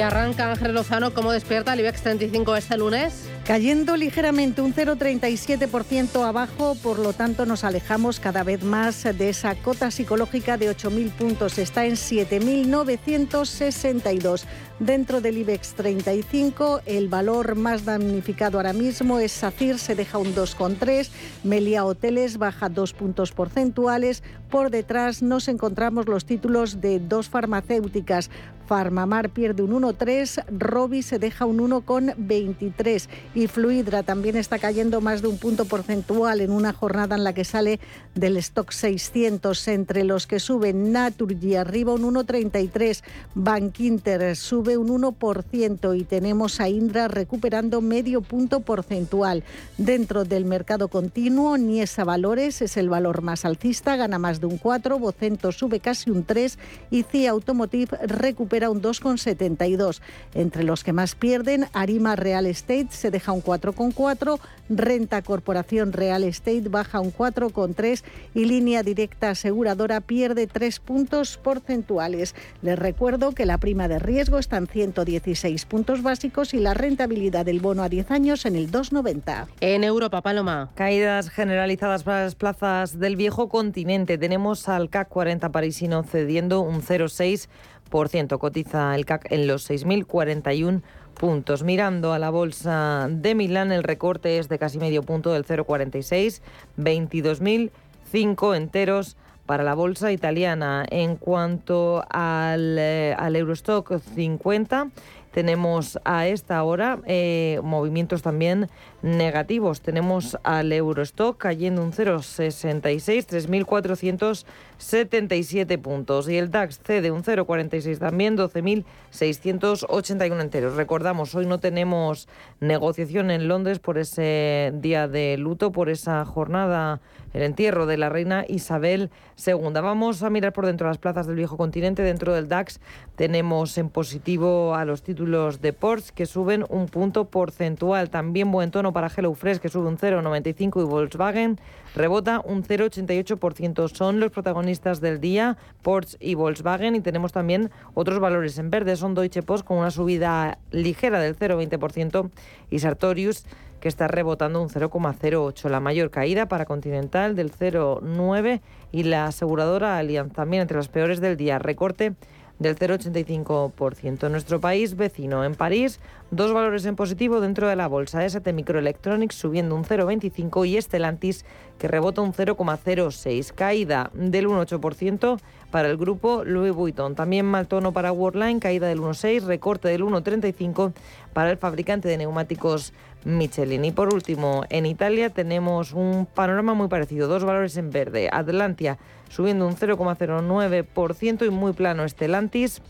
Arranca Ángel Lozano, ¿cómo despierta el IBEX 35 este lunes? Cayendo ligeramente un 0,37% abajo, por lo tanto nos alejamos cada vez más de esa cota psicológica de 8.000 puntos. Está en 7.962. Dentro del IBEX 35, el valor más damnificado ahora mismo es SACIR, se deja un 2,3, Melia Hoteles baja dos puntos porcentuales. Por detrás nos encontramos los títulos de dos farmacéuticas. Farmamar pierde un 1,3, Robi se deja un 1,23 y Fluidra también está cayendo más de un punto porcentual en una jornada en la que sale del stock 600 entre los que suben Naturgy arriba un 1,33, Bankinter sube un 1% y tenemos a Indra recuperando medio punto porcentual. Dentro del mercado continuo, Niesa Valores es el valor más alcista, gana más de un 4, Vocento sube casi un 3 y CIA Automotive recupera un 2,72. Entre los que más pierden, Arima Real Estate se deja un 4,4, Renta Corporación Real Estate baja un 4,3 y Línea Directa Aseguradora pierde 3 puntos porcentuales. Les recuerdo que la prima de riesgo está en 116 puntos básicos y la rentabilidad del bono a 10 años en el 2,90. En Europa, Paloma. Caídas generalizadas para las plazas del viejo continente. Tenemos al CAC 40 parisino cediendo un 0,6%. Cotiza el CAC en los 6.041 puntos. Mirando a la bolsa de Milán, el recorte es de casi medio punto del 0,46, 22.005 enteros para la bolsa italiana. En cuanto al, eh, al Eurostock 50, tenemos a esta hora eh, movimientos también negativos. Tenemos al Eurostock cayendo un 0,66, 3.477 puntos. Y el DAX cede un 0,46 también, 12.681 enteros. Recordamos, hoy no tenemos negociación en Londres por ese día de luto, por esa jornada el entierro de la reina Isabel II. Vamos a mirar por dentro de las plazas del viejo continente. Dentro del DAX tenemos en positivo a los títulos de Porsche que suben un punto porcentual. También buen tono para HelloFresh que sube un 0,95 y Volkswagen rebota un 0,88%. Son los protagonistas del día, Porsche y Volkswagen. Y tenemos también otros valores en verde. Son Deutsche Post con una subida ligera del 0,20% y Sartorius que está rebotando un 0,08. La mayor caída para Continental del 0,9 y la aseguradora Allianz también entre las peores del día. Recorte del 0,85%. Nuestro país vecino, en París, dos valores en positivo dentro de la bolsa. ST Microelectronics subiendo un 0,25 y Stellantis que rebota un 0,06. Caída del 1,8% para el grupo Louis Vuitton. También mal tono para Worldline, caída del 1,6, recorte del 1,35 para el fabricante de neumáticos Michelin. Y por último, en Italia tenemos un panorama muy parecido, dos valores en verde. Atlantia subiendo un 0,09% y muy plano Estelantis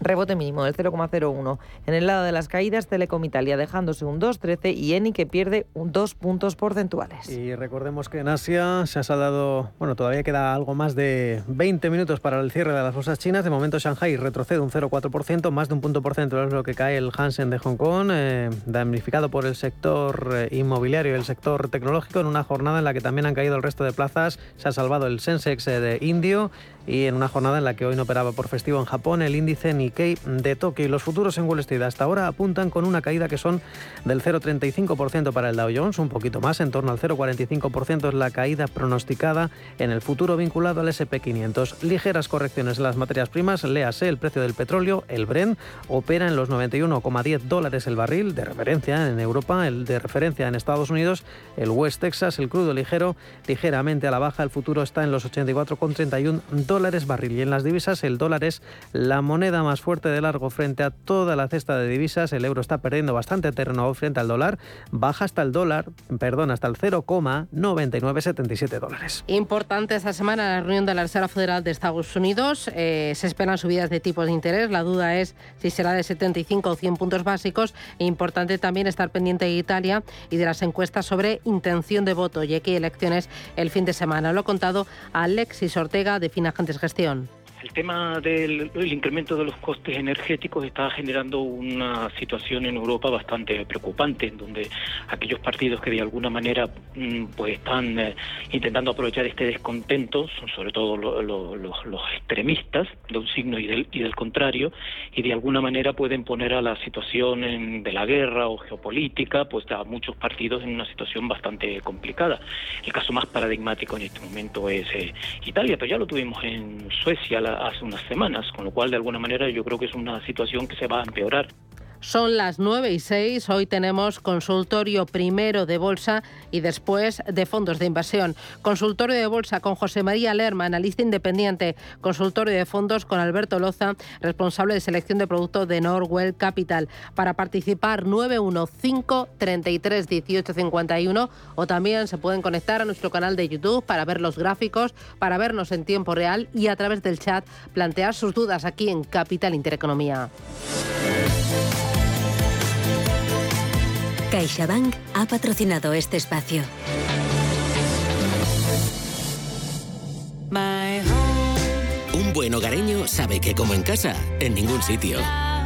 Rebote mínimo del 0,01. En el lado de las caídas, Telecom Italia dejándose un 2,13 y Eni que pierde un 2 puntos porcentuales. Y recordemos que en Asia se ha saldado, bueno, todavía queda algo más de 20 minutos para el cierre de las bolsas chinas. De momento Shanghai retrocede un 0,4%, más de un punto porcentual es lo que cae el Hansen de Hong Kong, eh, damnificado por el sector eh, inmobiliario y el sector tecnológico en una jornada en la que también han caído el resto de plazas. Se ha salvado el Sensex eh, de Indio y en una jornada en la que hoy no operaba por festivo en Japón el índice Nikkei de Tokio. Los futuros en Wall Street hasta ahora apuntan con una caída que son del 0,35% para el Dow Jones, un poquito más, en torno al 0,45% es la caída pronosticada en el futuro vinculado al SP500. Ligeras correcciones en las materias primas, léase el precio del petróleo, el Brent, opera en los 91,10 dólares el barril de referencia en Europa, el de referencia en Estados Unidos, el West Texas, el crudo ligero, ligeramente a la baja, el futuro está en los 84,31 dólares barril. Y en las divisas el dólar es la moneda más fuerte de largo frente a toda la cesta de divisas. El euro está perdiendo bastante terreno frente al dólar. Baja hasta el dólar, perdón, hasta el 0,9977 dólares. Importante esta semana la reunión de la Reserva Federal de Estados Unidos. Eh, se esperan subidas de tipos de interés. La duda es si será de 75 o 100 puntos básicos. E importante también estar pendiente de Italia y de las encuestas sobre intención de voto, ya que hay elecciones el fin de semana. Lo ha contado Alexis Ortega de Finagentes Gestión. El tema del incremento de los costes energéticos está generando una situación en Europa bastante preocupante, en donde aquellos partidos que de alguna manera mm, pues están eh, intentando aprovechar este descontento son sobre todo los extremistas de un signo y del, y del contrario, y de alguna manera pueden poner a la situación de la guerra o geopolítica, pues a muchos partidos en una situación bastante complicada. El caso más paradigmático en este momento es eh, Italia, pero ya lo tuvimos en Suecia hace unas semanas, con lo cual de alguna manera yo creo que es una situación que se va a empeorar. Son las 9 y 6. Hoy tenemos consultorio primero de bolsa y después de fondos de inversión. Consultorio de bolsa con José María Lerma, analista independiente. Consultorio de fondos con Alberto Loza, responsable de selección de productos de Norwell Capital. Para participar 915 33 18 51 o también se pueden conectar a nuestro canal de YouTube para ver los gráficos, para vernos en tiempo real y a través del chat plantear sus dudas aquí en Capital Intereconomía. CaixaBank ha patrocinado este espacio. Un buen hogareño sabe que como en casa, en ningún sitio.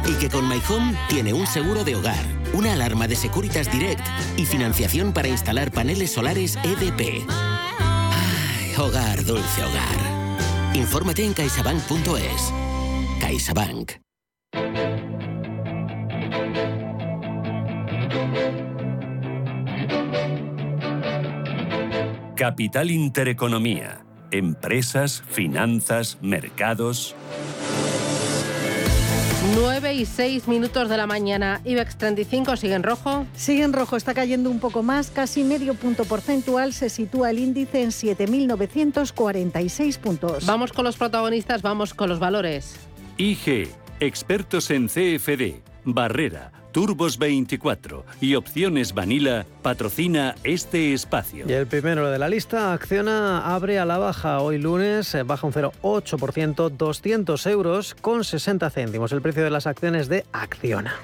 Y que con My Home tiene un seguro de hogar, una alarma de Securitas Direct y financiación para instalar paneles solares EDP. Ay, hogar, dulce hogar. Infórmate en caixabank.es. CaixaBank. Capital Intereconomía. Empresas, finanzas, mercados. 9 y 6 minutos de la mañana. IBEX 35 sigue en rojo. Sigue en rojo, está cayendo un poco más, casi medio punto porcentual. Se sitúa el índice en 7.946 puntos. Vamos con los protagonistas, vamos con los valores. IG, expertos en CFD, Barrera, Turbos 24 y Opciones Vanilla patrocina este espacio. Y el primero de la lista, Acciona abre a la baja hoy lunes, eh, baja un 0,8%, 200 euros con 60 céntimos el precio de las acciones de Acciona.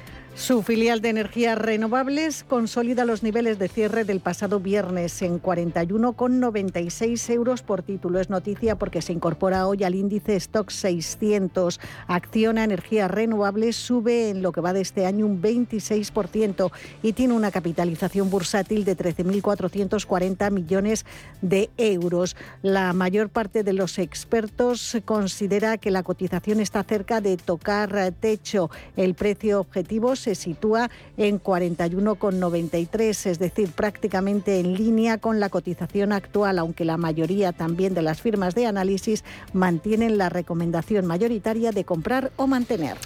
Su filial de energías renovables consolida los niveles de cierre del pasado viernes en 41,96 euros por título. Es noticia porque se incorpora hoy al índice Stock 600. Acciona Energías Renovables sube en lo que va de este año un 26% y tiene una capitalización bursátil de 13.440 millones de euros. La mayor parte de los expertos considera que la cotización está cerca de tocar techo. El precio objetivo se sitúa en 41,93, es decir, prácticamente en línea con la cotización actual, aunque la mayoría también de las firmas de análisis mantienen la recomendación mayoritaria de comprar o mantener.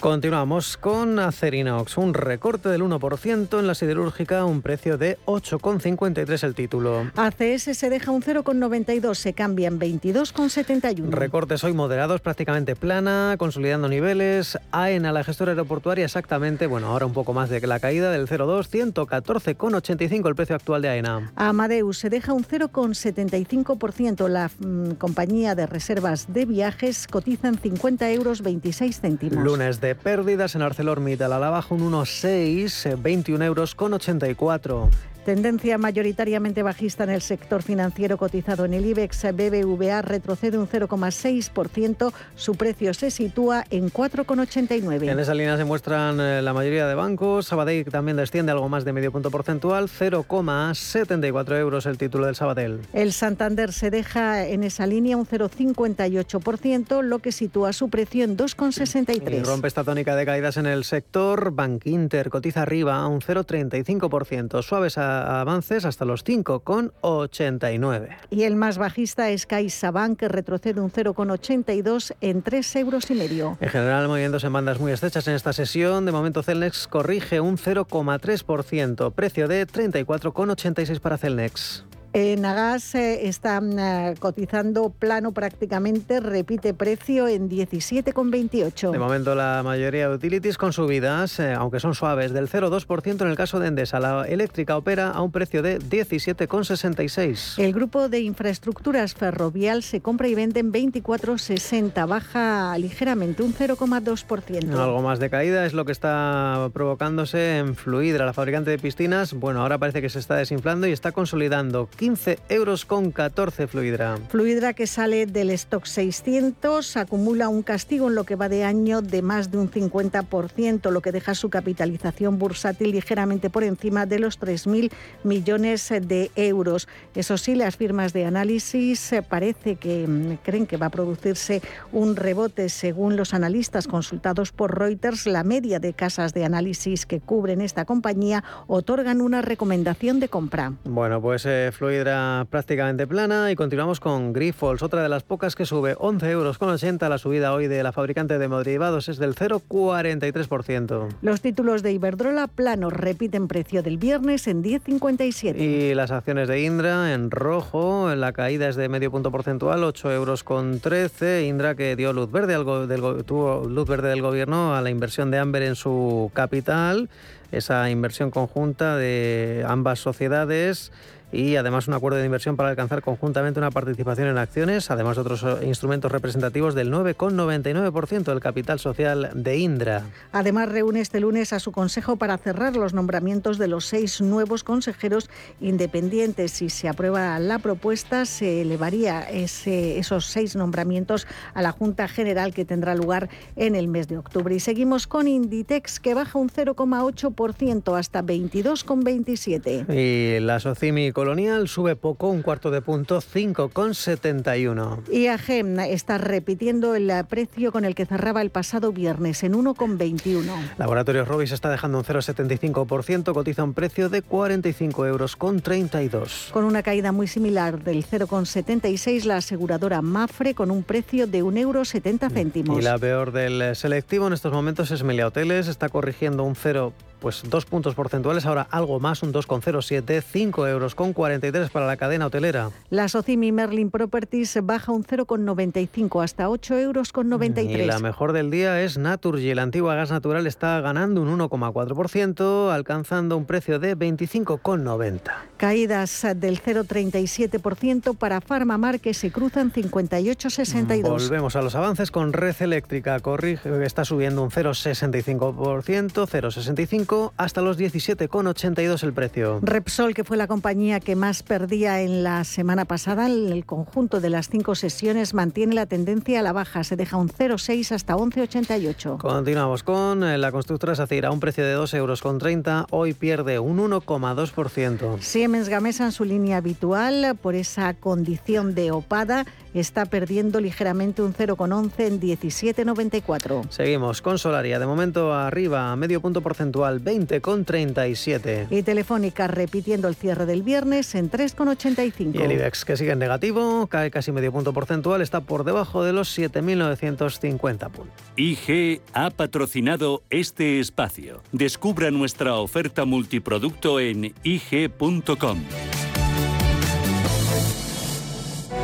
Continuamos con Acerinox, un recorte del 1% en la siderúrgica, un precio de 8,53 el título. ACS se deja un 0,92, se cambia en 22,71. Recortes hoy moderados, prácticamente plana, consolidando niveles. AENA, la gestora aeroportuaria, exactamente, bueno, ahora un poco más de la caída del 0,2, 114,85 el precio actual de AENA. Amadeus se deja un 0,75%. La mm, compañía de reservas de viajes cotiza en 50 euros 26 céntimos. Lunes de pérdidas en ArcelorMittal a la baja un 1,6, 21 euros con 84. Tendencia mayoritariamente bajista en el sector financiero cotizado en el IBEX. BBVA retrocede un 0,6%. Su precio se sitúa en 4,89. En esa línea se muestran eh, la mayoría de bancos. Sabadell también desciende algo más de medio punto porcentual. 0,74 euros el título del Sabadell. El Santander se deja en esa línea un 0,58%, lo que sitúa su precio en 2,63. Y rompe esta tónica de caídas en el sector. Bank Inter cotiza arriba a un 0,35%. Suaves a avances hasta los 5,89. Y el más bajista es CaixaBank, que retrocede un 0,82 en 3 euros y medio. En general, moviéndose en bandas muy estrechas en esta sesión. De momento, Celnex corrige un 0,3%, precio de 34,86 para Celnex. En Agas eh, está eh, cotizando plano prácticamente, repite precio en 17,28. De momento la mayoría de utilities con subidas, eh, aunque son suaves, del 0,2% en el caso de Endesa. La eléctrica opera a un precio de 17,66. El grupo de infraestructuras ferrovial se compra y vende en 24,60, baja ligeramente un 0,2%. Algo más de caída es lo que está provocándose en Fluidra, la fabricante de piscinas. Bueno, ahora parece que se está desinflando y está consolidando 15 euros con 14 Fluidra. Fluidra que sale del stock 600 acumula un castigo en lo que va de año de más de un 50%, lo que deja su capitalización bursátil ligeramente por encima de los 3.000 millones de euros. Eso sí, las firmas de análisis eh, parece que mm, creen que va a producirse un rebote. Según los analistas consultados por Reuters, la media de casas de análisis que cubren esta compañía otorgan una recomendación de compra. Bueno, pues eh, Fluidra prácticamente plana y continuamos con Grifols, otra de las pocas que sube 11 euros con 80. La subida hoy de la fabricante de derivados es del 0,43%. Los títulos de Iberdrola plano repiten precio del viernes en 10,57. Y las acciones de Indra en rojo, la caída es de medio punto porcentual, 8 euros con 13. Indra que dio luz verde, al del, tuvo luz verde del gobierno a la inversión de Amber en su capital, esa inversión conjunta de ambas sociedades y además un acuerdo de inversión para alcanzar conjuntamente una participación en acciones, además de otros eh, instrumentos representativos del 9,99% del capital social de Indra. Además reúne este lunes a su consejo para cerrar los nombramientos de los seis nuevos consejeros independientes. Si se aprueba la propuesta, se elevaría esos seis nombramientos a la Junta General que tendrá lugar en el mes de octubre. Y seguimos con Inditex que baja un 0,8% hasta 22,27. Y la Socimi Colonial sube poco, un cuarto de punto, 5,71. IAG está repitiendo el precio con el que cerraba el pasado viernes en 1,21. Laboratorios Robis está dejando un 0,75%, cotiza un precio de 45 euros con 32. Con una caída muy similar del 0,76 la aseguradora Mafre con un precio de 1,70 euro céntimos. Y la peor del selectivo en estos momentos es Melia Hoteles, está corrigiendo un 0 pues dos puntos porcentuales, ahora algo más, un 2,07, 5 euros con 43 para la cadena hotelera. La Socimi Merlin Properties baja un 0,95 hasta 8 euros con 93. Y la mejor del día es Naturgy, la antigua gas natural está ganando un 1,4%, alcanzando un precio de 25,90. Caídas del 0,37% para Farmamar que se cruzan 58,62. Volvemos a los avances con Red Eléctrica, corrige, está subiendo un 0,65%, 0,65 hasta los 17,82 el precio. Repsol, que fue la compañía que más perdía en la semana pasada, el conjunto de las cinco sesiones mantiene la tendencia a la baja. Se deja un 0,6 hasta 11,88. Continuamos con eh, la constructora SACIR a un precio de 2,30 euros. Hoy pierde un 1,2%. Siemens Gamesa en su línea habitual por esa condición de opada está perdiendo ligeramente un 0,11 en 17,94. Seguimos con Solaria, de momento arriba, medio punto porcentual, 20,37. Y Telefónica repitiendo el cierre del viernes en 3,85. Y el IBEX, que sigue en negativo, cae casi medio punto porcentual, está por debajo de los 7.950 puntos. IG ha patrocinado este espacio. Descubra nuestra oferta multiproducto en IG.com.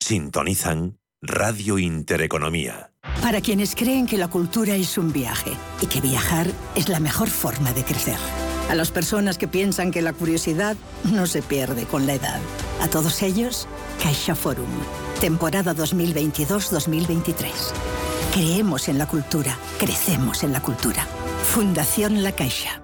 Sintonizan Radio Intereconomía. Para quienes creen que la cultura es un viaje y que viajar es la mejor forma de crecer. A las personas que piensan que la curiosidad no se pierde con la edad. A todos ellos, Caixa Forum. Temporada 2022-2023. Creemos en la cultura, crecemos en la cultura. Fundación La Caixa.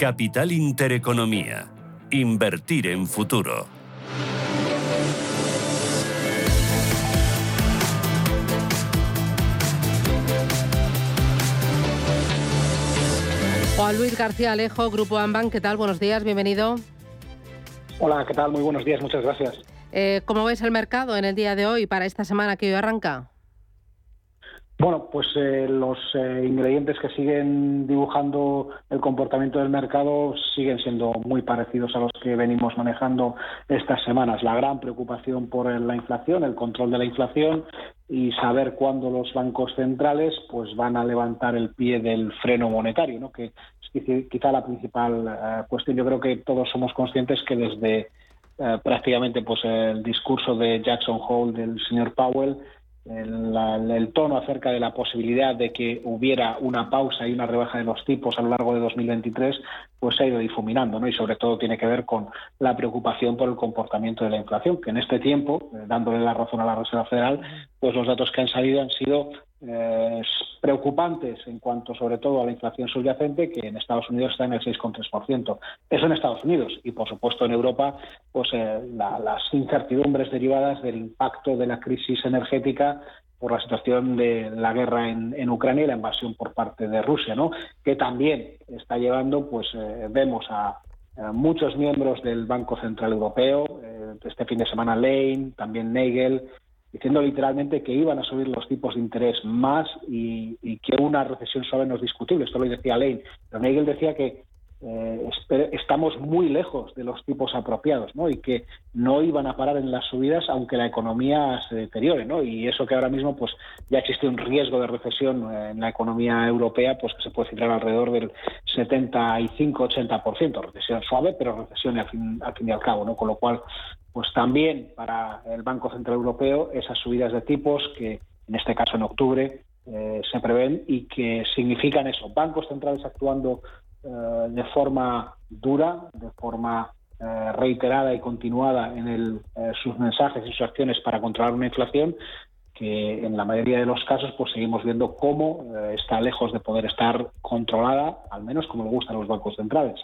Capital Intereconomía. Invertir en futuro. Juan Luis García Alejo, Grupo Amban, ¿qué tal? Buenos días, bienvenido. Hola, ¿qué tal? Muy buenos días, muchas gracias. Eh, ¿Cómo ves el mercado en el día de hoy para esta semana que hoy arranca? Bueno, pues eh, los eh, ingredientes que siguen dibujando el comportamiento del mercado siguen siendo muy parecidos a los que venimos manejando estas semanas. La gran preocupación por la inflación, el control de la inflación y saber cuándo los bancos centrales pues van a levantar el pie del freno monetario, ¿no? que es quizá la principal eh, cuestión. Yo creo que todos somos conscientes que desde prácticamente pues el discurso de Jackson Hole del señor Powell el, tono acerca de la posibilidad de que hubiera una pausa y una rebaja de los tipos a lo largo de 2023, pues se ha ido difuminando, ¿no? Y sobre todo tiene que ver con la preocupación por el comportamiento de la inflación, que en este tiempo, eh, dándole la razón a la Reserva Federal, pues los datos que han salido han sido eh, preocupantes en cuanto sobre todo a la inflación subyacente, que en Estados Unidos está en el 6,3%. Eso en Estados Unidos y, por supuesto, en Europa, pues eh, las incertidumbres derivadas del impacto de la crisis energética por la situación de la guerra en, Ucrania y la invasión por parte de Rusia, ¿no? que también está llevando, pues eh, vemos a, muchos miembros del Banco Central Europeo, este fin de semana Lane, también Nagel, diciendo literalmente que iban a subir los tipos de interés más y, que una recesión suave no es discutible. Esto lo decía Lane. Pero Nagel decía que eh, estamos muy lejos de los tipos apropiados ¿no? y que no iban a parar en las subidas aunque la economía se deteriore. ¿no? Y eso que ahora mismo pues ya existe un riesgo de recesión en la economía europea pues que se puede cifrar alrededor del 75-80%. Recesión suave, pero recesión al fin, y al cabo. ¿no? Con lo cual pues también para el Banco Central Europeo esas subidas de tipos que en este caso en octubre eh, se prevén y que significan eso, bancos centrales actuando eh, de forma dura, de forma eh, reiterada y continuada en sus mensajes y sus acciones para controlar una inflación que en la mayoría de los casos pues seguimos viendo cómo está lejos de poder estar controlada, al menos como le gustan los bancos centrales.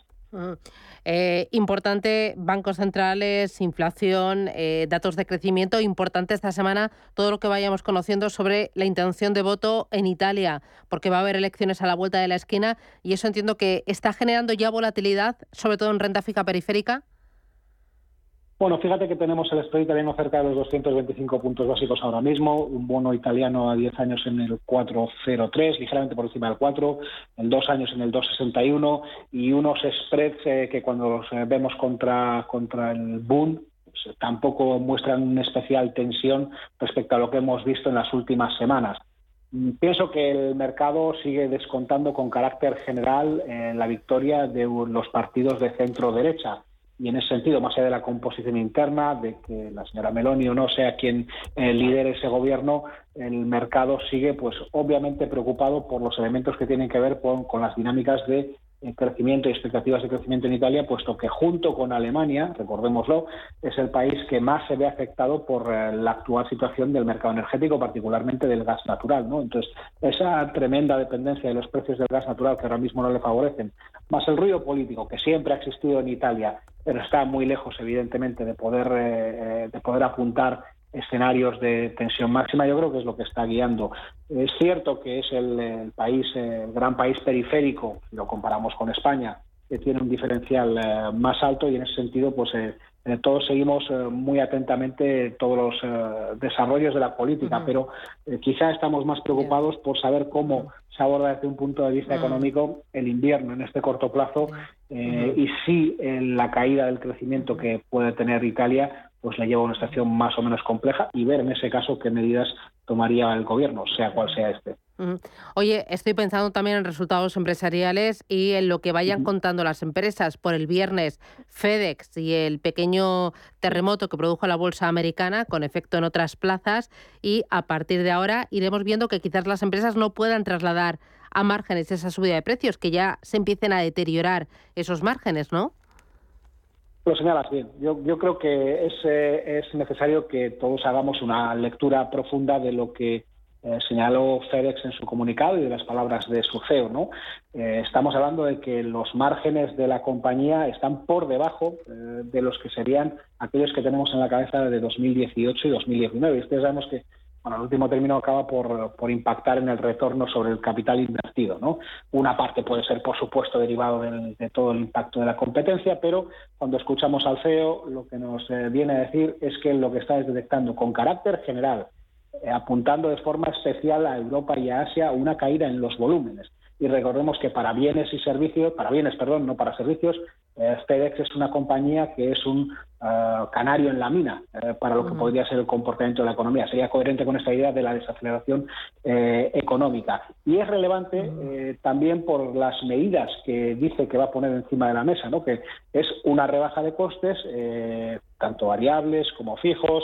Eh, importante, bancos centrales, inflación, eh, datos de crecimiento. Importante esta semana todo lo que vayamos conociendo sobre la intención de voto en Italia, porque va a haber elecciones a la vuelta de la esquina y eso entiendo que está generando ya volatilidad, sobre todo en renta fija periférica. Bueno, fíjate que tenemos el spread italiano cerca de los 225 puntos básicos ahora mismo, un bono italiano a 10 años en el 4,03, ligeramente por encima del 4, en dos años en el 2,61 y unos spreads eh, que cuando los eh, vemos contra, contra el boom pues, tampoco muestran una especial tensión respecto a lo que hemos visto en las últimas semanas. Mm, pienso que el mercado sigue descontando con carácter general en la victoria de los partidos de centro derecha y en ese sentido, más allá de la composición interna, de que la señora Meloni o no sea quien eh, lidere ese gobierno, el mercado sigue, pues obviamente preocupado por los elementos que tienen que ver con las dinámicas de crecimiento y expectativas de crecimiento en Italia, puesto que junto con Alemania, recordémoslo, es el país que más se ve afectado por eh, la actual situación del mercado energético, particularmente del gas natural. Entonces, esa tremenda dependencia de los precios del gas natural que ahora mismo no le favorecen, más el ruido político que siempre ha existido en Italia, pero está muy lejos, evidentemente, de poder, eh, eh, de poder apuntar escenarios de tensión máxima, yo creo que es lo que está guiando. Es cierto que es el, país, el gran país periférico, si lo comparamos con España, que tiene un diferencial eh, más alto y en ese sentido, pues eh, eh, todos seguimos muy atentamente todos los desarrollos de la política, pero quizá estamos más preocupados por saber cómo se aborda desde un punto de vista económico el invierno en este corto plazo y si la caída del crecimiento que puede tener Italia pues le lleva a una situación más o menos compleja y ver en ese caso qué medidas tomaría el gobierno, sea cual sea este. Oye, estoy pensando también en resultados empresariales y en lo que vayan contando las empresas. Por el viernes, FedEx y el pequeño terremoto que produjo la bolsa americana, con efecto en otras plazas, y a partir de ahora iremos viendo que quizás las empresas no puedan trasladar a márgenes esa subida de precios, que ya se empiecen a deteriorar esos márgenes, ¿no? Lo señalas bien. Yo, creo que es, eh, es necesario que todos hagamos una lectura profunda de lo que eh, señaló FedEx en su comunicado y de las palabras de su CEO. ¿no? Eh, estamos hablando de que los márgenes de la compañía están por debajo de los que serían aquellos que tenemos en la cabeza de 2018 y 2019. Y ustedes sabemos que bueno, el último término acaba por, impactar en el retorno sobre el capital invertido. ¿no? Una parte puede ser, por supuesto, derivado de todo el impacto de la competencia, pero cuando escuchamos al CEO, lo que nos eh, viene a decir es que lo que está es detectando con carácter general, eh, apuntando de forma especial a Europa y a Asia, una caída en los volúmenes. Y recordemos que para bienes y servicios, para bienes, perdón, no para servicios, eh, FedEx es una compañía que es un eh, canario en la mina eh, para lo que podría ser el comportamiento de la economía. Sería coherente con esta idea de la desaceleración económica. Y es relevante también por las medidas que dice que va a poner encima de la mesa, ¿no? que es una rebaja de costes, tanto variables como fijos,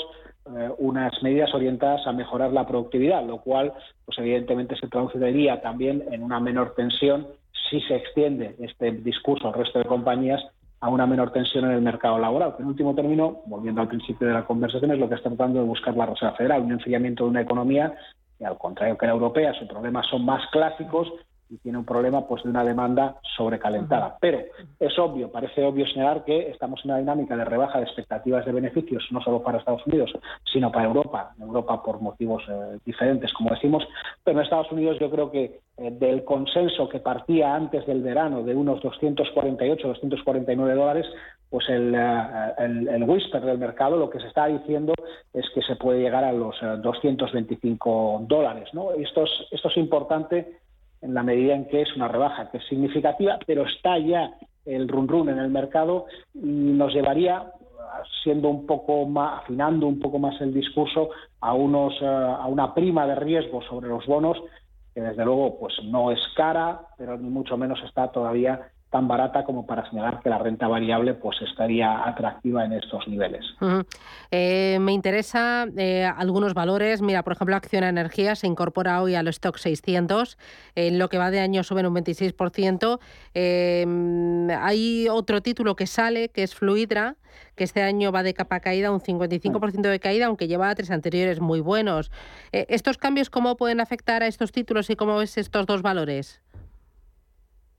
unas medidas orientadas a mejorar la productividad, lo cual, pues evidentemente se traduciría también en una menor tensión si se extiende este discurso al resto de compañías a una menor tensión en el mercado laboral. en último término, volviendo al principio de la conversación, es lo que está tratando de buscar la Reserva Federal, un enfriamiento de una economía que, al contrario que la europea, sus problemas son más clásicos y tiene un problema pues de una demanda sobrecalentada. Pero es obvio, parece obvio señalar que estamos en una dinámica de rebaja de expectativas de beneficios, no solo para Estados Unidos, sino para Europa, Europa por motivos eh, diferentes, como decimos, pero en Estados Unidos yo creo que eh, del consenso que partía antes del verano de unos 248, 249 dólares, pues el, eh, el, el, whisper del mercado lo que se está diciendo es que se puede llegar a los 225 dólares. ¿no? Esto, es, esto es importante en la medida en que es una rebaja que es significativa, pero está ya el run run en el mercado y nos llevaría siendo un poco más afinando un poco más el discurso a unos eh, a una prima de riesgo sobre los bonos que desde luego pues no es cara, pero ni mucho menos está todavía tan barata como para señalar que la renta variable pues estaría atractiva en estos niveles. Eh, me interesa eh, algunos valores. Mira, por ejemplo, Acción Energía se incorpora hoy al stock 600. En lo que va de año suben un 26%. Eh, hay otro título que sale, que es Fluidra, que este año va de capa caída, un 55% de caída, aunque lleva tres anteriores muy buenos. ¿Estos cambios cómo pueden afectar a estos títulos y cómo ves estos dos valores?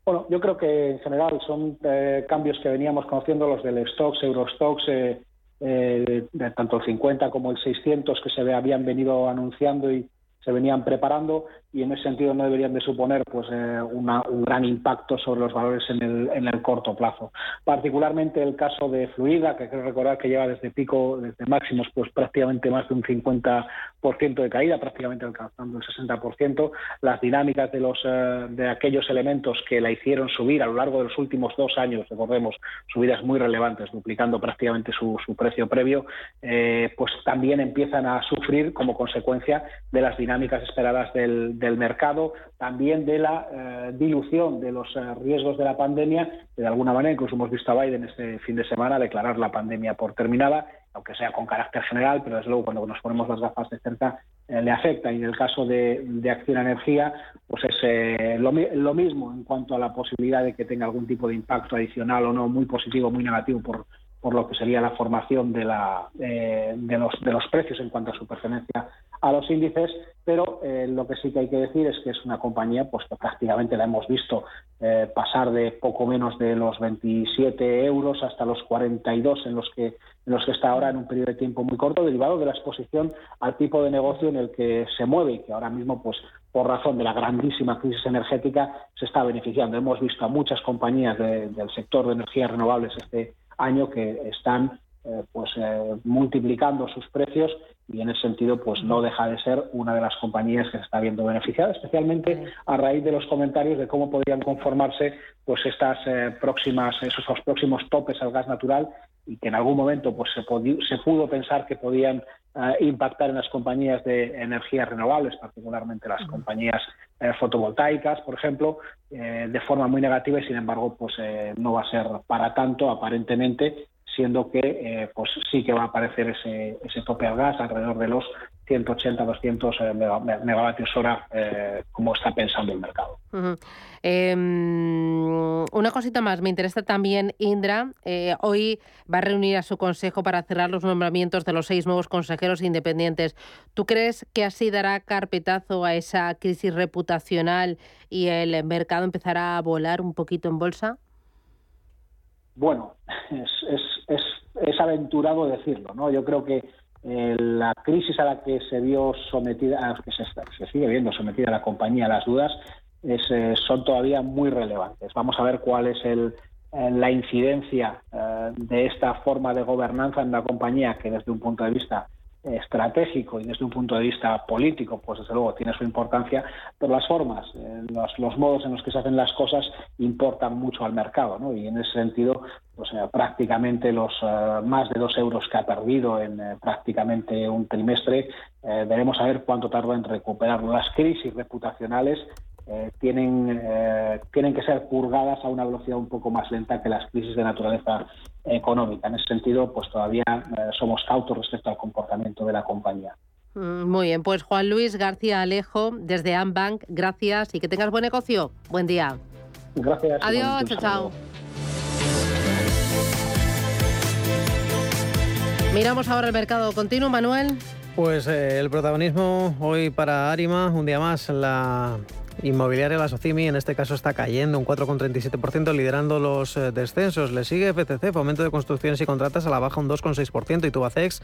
Bueno, yo creo que en general son eh, cambios que veníamos conociendo los del Stocks, Eurostox, eh, eh, tanto el 50 como el 600 que se habían venido anunciando y se venían preparando y en ese sentido no deberían de suponer pues eh, un gran impacto sobre los valores en el, en el corto plazo. Particularmente el caso de Fluida, que quiero recordar que lleva desde pico, desde máximos, pues prácticamente más de un 50% de caída, prácticamente alcanzando el 60%. Las dinámicas de los eh, de aquellos elementos que la hicieron subir a lo largo de los últimos dos años, recordemos, subidas muy relevantes, duplicando prácticamente su, su precio previo, eh, pues también empiezan a sufrir como consecuencia de las dinámicas esperadas del, mercado, también de la eh, dilución de los riesgos de la pandemia, de alguna manera incluso hemos visto a Biden este fin de semana declarar la pandemia por terminada, aunque sea con carácter general, pero desde luego cuando nos ponemos las gafas de cerca le afecta. Y en el caso de, Acción Energía, pues es lo, lo mismo en cuanto a la posibilidad de que tenga algún tipo de impacto adicional o no, muy positivo muy negativo por por lo que sería la formación de, la, eh, de, los, de los precios en cuanto a su pertenencia a los índices, pero eh, lo que sí que hay que decir es que es una compañía pues que prácticamente la hemos visto eh, pasar de poco menos de los 27 euros hasta los 42 en los que en los que está ahora en un periodo de tiempo muy corto, derivado de la exposición al tipo de negocio en el que se mueve y que ahora mismo, pues por razón de la grandísima crisis energética, se está beneficiando. Hemos visto a muchas compañías del sector de energías renovables este año que están eh, pues eh, multiplicando sus precios y en ese sentido pues no deja de ser una de las compañías que se está viendo beneficiada especialmente a raíz de los comentarios de cómo podrían conformarse pues estas eh, próximas esos próximos topes al gas natural y que en algún momento pues se, se pudo pensar que podían impactar en las compañías de energías renovables particularmente las compañías fotovoltaicas por ejemplo de forma muy negativa y sin embargo pues no va a ser para tanto aparentemente siendo que eh, pues sí que va a aparecer ese, ese tope al gas alrededor de los 180-200 eh, megavatios hora, eh, como está pensando el mercado. Em, una cosita más, me interesa también, Indra, hoy va a reunir a su consejo para cerrar los nombramientos de los seis nuevos consejeros independientes. ¿Tú crees que así dará carpetazo a esa crisis reputacional y el mercado empezará a volar un poquito en bolsa? Bueno, es, es, es, aventurado decirlo, ¿no? Yo creo que eh, la crisis a la que se vio sometida, a que se, sigue viendo sometida la compañía, las dudas, eh, son todavía muy relevantes. Vamos a ver cuál es el, eh, la incidencia de esta forma de gobernanza en la compañía, que desde un punto de vista estratégico y desde un punto de vista político, pues desde luego tiene su importancia, pero las formas, eh, los, modos en los que se hacen las cosas importan mucho al mercado, ¿no? Y en ese sentido, pues eh, prácticamente los eh, más de dos euros que ha perdido en prácticamente un trimestre, veremos a ver cuánto tarda en recuperar Las crisis reputacionales eh, tienen, eh, tienen que ser purgadas a una velocidad un poco más lenta que las crisis de naturaleza económica. En ese sentido, pues todavía eh, somos cautos respecto al comportamiento de la compañía. Mm, muy bien, pues Juan Luis García Alejo, desde Ambank, gracias y que tengas buen negocio. Buen día. Gracias. Adiós, chao, chao. Miramos ahora el mercado continuo, Manuel. Pues el protagonismo hoy para Arima, un día más, la Inmobiliaria La Socimi en este caso está cayendo un 4,37%, liderando los eh, descensos. Le sigue FTC, Fomento de Construcciones y Contratas, a la baja un 2,6% y Tubacex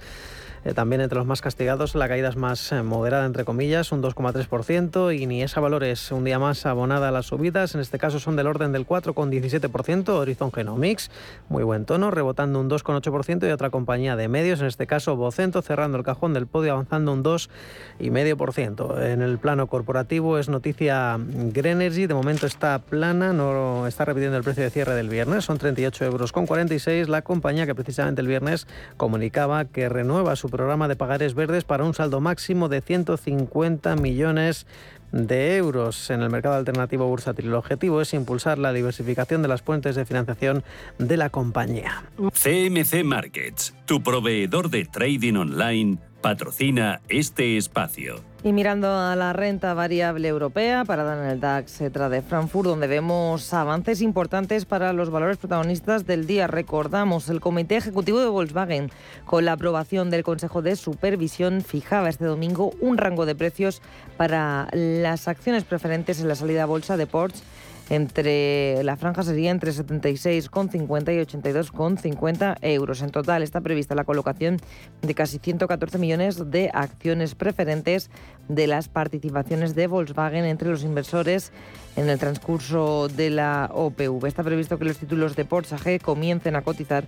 eh, también entre los más castigados, la caída es más eh, moderada, entre comillas, un 2,3%. Y ni esa Valores, un día más abonada a las subidas. En este caso son del orden del 4,17%. Horizon Genomics, muy buen tono, rebotando un 2,8%. Y otra compañía de medios, en este caso Vocento, cerrando el cajón del podio, avanzando un 2,5%. En el plano corporativo es noticia Greenergy. De momento está plana, no está repitiendo el precio de cierre del viernes. Son 38 euros con 46. La compañía que precisamente el viernes comunicaba que renueva su programa de pagares verdes para un saldo máximo de 150 millones de euros en el mercado alternativo bursátil. El objetivo es impulsar la diversificación de las fuentes de financiación de la compañía. CMC Markets, tu proveedor de trading online, patrocina este espacio. Y mirando a la renta variable europea, parada en el DAX de Frankfurt, donde vemos avances importantes para los valores protagonistas del día. Recordamos, el Comité Ejecutivo de Volkswagen, con la aprobación del Consejo de Supervisión, fijaba este domingo un rango de precios para las acciones preferentes en la salida a bolsa de Porsche entre la franja sería entre 76,50 y 82,50 euros. En total está prevista la colocación de casi 114 millones de acciones preferentes de las participaciones de Volkswagen entre los inversores en el transcurso de la OPV. Está previsto que los títulos de Porsche comiencen a cotizar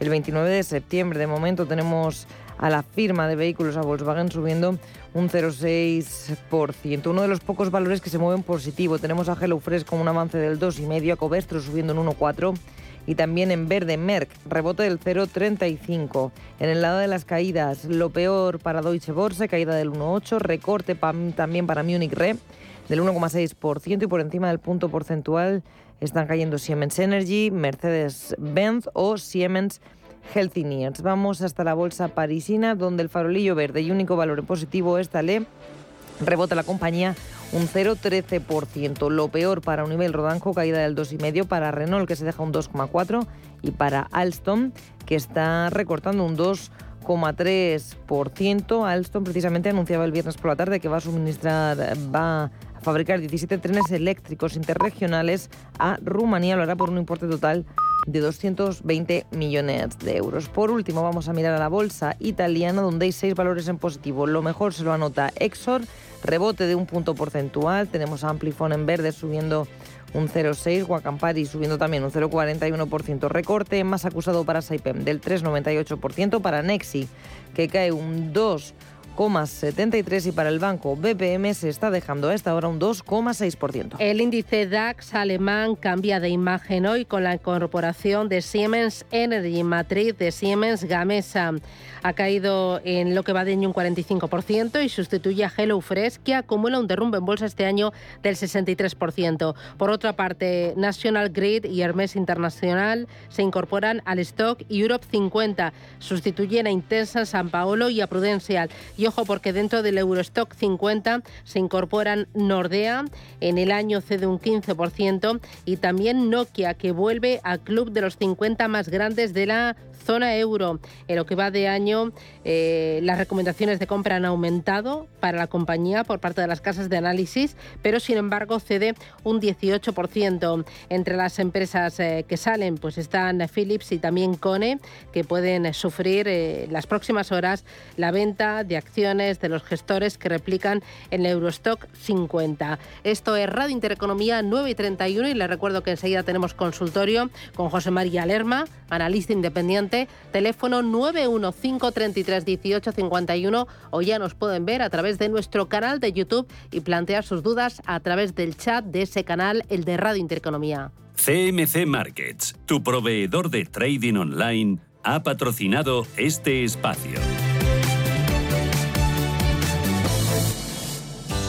el 29 de septiembre. De momento tenemos a la firma de vehículos a Volkswagen subiendo un 0,6%. Uno de los pocos valores que se mueven positivo. Tenemos a HelloFresh con un avance del 2,5%, a Covestro subiendo en 1,4% y también en verde Merck, rebote del 0,35. En el lado de las caídas, lo peor para Deutsche Börse, caída del 1,8, recorte también para Munich Re del 1,6% y por encima del punto porcentual están cayendo Siemens Energy, Mercedes-Benz o Siemens Healthineers. Vamos hasta la bolsa parisina, donde el farolillo verde y único valor positivo es le rebota la compañía un 0,13%. Lo peor para un nivel Rodanco, caída del 2,5%, para Renault que se deja un 2,4% y para Alstom que está recortando un 2,3%. Alstom precisamente anunciaba el viernes por la tarde que va a suministrar, va a fabricar 17 trenes eléctricos interregionales a Rumanía. Lo hará por un importe total de 220 millones de euros. Por último, vamos a mirar a la bolsa italiana, donde hay seis valores en positivo. Lo mejor se lo anota Exor, rebote de un punto porcentual. Tenemos a Amplifon en verde subiendo un 0,6, Guacampari subiendo también un 0,41%, recorte más acusado para Saipem del 3,98%, para Nexi que cae un 2%. 2,73 y para el banco BPM se está dejando a esta hora un 2,6%. El índice DAX alemán cambia de imagen hoy con la incorporación de Siemens Energy, matriz de Siemens Gamesa. Ha caído en lo que va de un 45% y sustituye a HelloFresh, que acumula un derrumbe en bolsa este año del 63%. Por otra parte, National Grid y Hermes Internacional se incorporan al stock Europe 50, sustituyen a Intensa, San Paolo y a Prudential. Y ojo porque dentro del Eurostock 50 se incorporan Nordea, en el año cede un 15% y también Nokia que vuelve al club de los 50 más grandes de la zona euro. En lo que va de año, eh, las recomendaciones de compra han aumentado para la compañía por parte de las casas de análisis, pero sin embargo cede un 18%. Entre las empresas eh, que salen, pues están Philips y también Cone, que pueden sufrir eh, las próximas horas la venta de acciones de los gestores que replican en el Eurostock 50. Esto es Radio Intereconomía 9 y 31 y les recuerdo que enseguida tenemos consultorio con José María Lerma, analista independiente teléfono 915331851 o ya nos pueden ver a través de nuestro canal de YouTube y plantear sus dudas a través del chat de ese canal, el de Radio Intereconomía. CMC Markets, tu proveedor de trading online, ha patrocinado este espacio.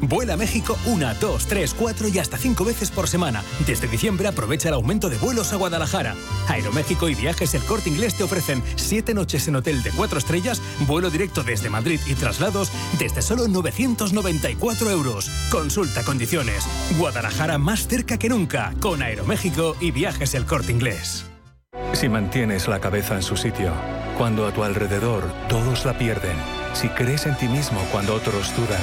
Vuela a México una, dos, tres, cuatro y hasta cinco veces por semana. Desde diciembre aprovecha el aumento de vuelos a Guadalajara. Aeroméxico y Viajes El Corte Inglés te ofrecen siete noches en hotel de cuatro estrellas, vuelo directo desde Madrid y traslados desde solo 994 euros. Consulta condiciones. Guadalajara más cerca que nunca con Aeroméxico y Viajes El Corte Inglés. Si mantienes la cabeza en su sitio, cuando a tu alrededor todos la pierden, si crees en ti mismo cuando otros dudan,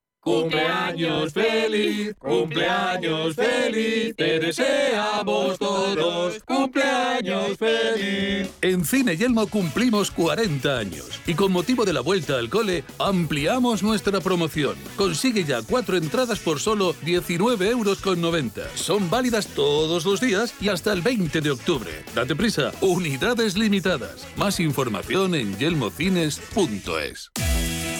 Cumpleaños feliz, cumpleaños feliz, te deseamos todos, cumpleaños feliz. En Cine Yelmo cumplimos 40 años y con motivo de la vuelta al cole ampliamos nuestra promoción. Consigue ya cuatro entradas por solo 19 euros con 90. Son válidas todos los días y hasta el 20 de octubre. Date prisa, unidades limitadas. Más información en yelmocines.es.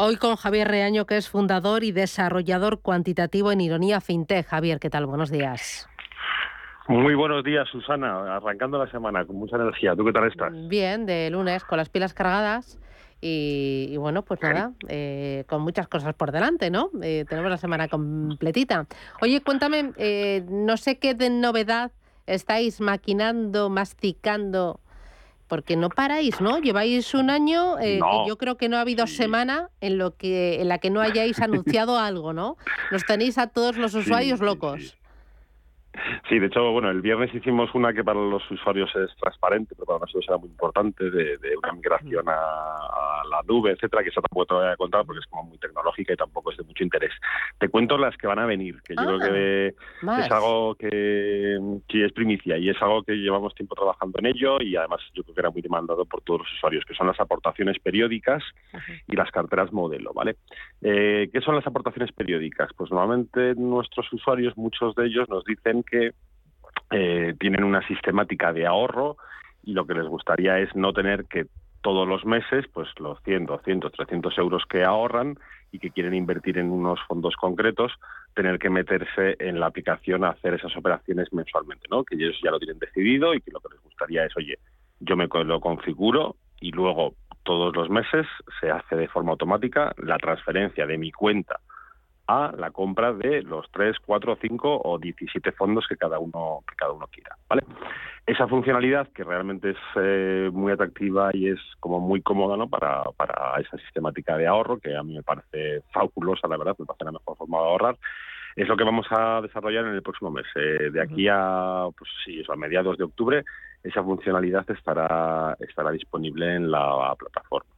Hoy con Javier Reaño, que es fundador y desarrollador cuantitativo en Ironía FinTech. Javier, ¿qué tal? Buenos días. Muy buenos días, Susana. Arrancando la semana con mucha energía. ¿Tú qué tal estás? Bien, de lunes, con las pilas cargadas. Y, bueno, pues nada, eh, con muchas cosas por delante, ¿no? Eh, tenemos la semana completita. Oye, cuéntame, eh, no sé qué de novedad estáis maquinando, masticando porque no paráis, ¿no? Lleváis un año eh, que yo creo que no ha habido semana en lo que en la que no hayáis anunciado algo, ¿no? Nos tenéis a todos los usuarios locos. Sí, de hecho, bueno, el viernes hicimos una que para los usuarios es transparente, pero para nosotros era muy importante, de, una migración a, la nube, etcétera, que eso tampoco te voy a contar porque es como muy tecnológica y tampoco es de mucho interés. Te cuento las que van a venir, que yo creo que ah, es algo que, que, es primicia y es algo que llevamos tiempo trabajando en ello y además yo creo que era muy demandado por todos los usuarios, que son las aportaciones periódicas y las carteras modelo, ¿vale? Eh, ¿Qué son las aportaciones periódicas? Pues normalmente nuestros usuarios, muchos de ellos nos dicen que eh, tienen una sistemática de ahorro y lo que les gustaría es no tener que todos los meses, pues los 100, 200, 300 euros que ahorran y que quieren invertir en unos fondos concretos, tener que meterse en la aplicación a hacer esas operaciones mensualmente, ¿no? Que ellos ya lo tienen decidido y que lo que les gustaría es, oye, yo me lo configuro y luego todos los meses se hace de forma automática la transferencia de mi cuenta a la compra de los 3, 4, 5 o 17 fondos que cada uno que cada uno quiera, ¿vale? Esa funcionalidad que realmente es eh, muy atractiva y es como muy cómoda, ¿no? Para, para esa sistemática de ahorro que a mí me parece fabulosa, la verdad, me parece la mejor forma de ahorrar. Es lo que vamos a desarrollar en el próximo mes. Eh, de aquí a, pues sí, a mediados de octubre, esa funcionalidad estará estará disponible en la plataforma.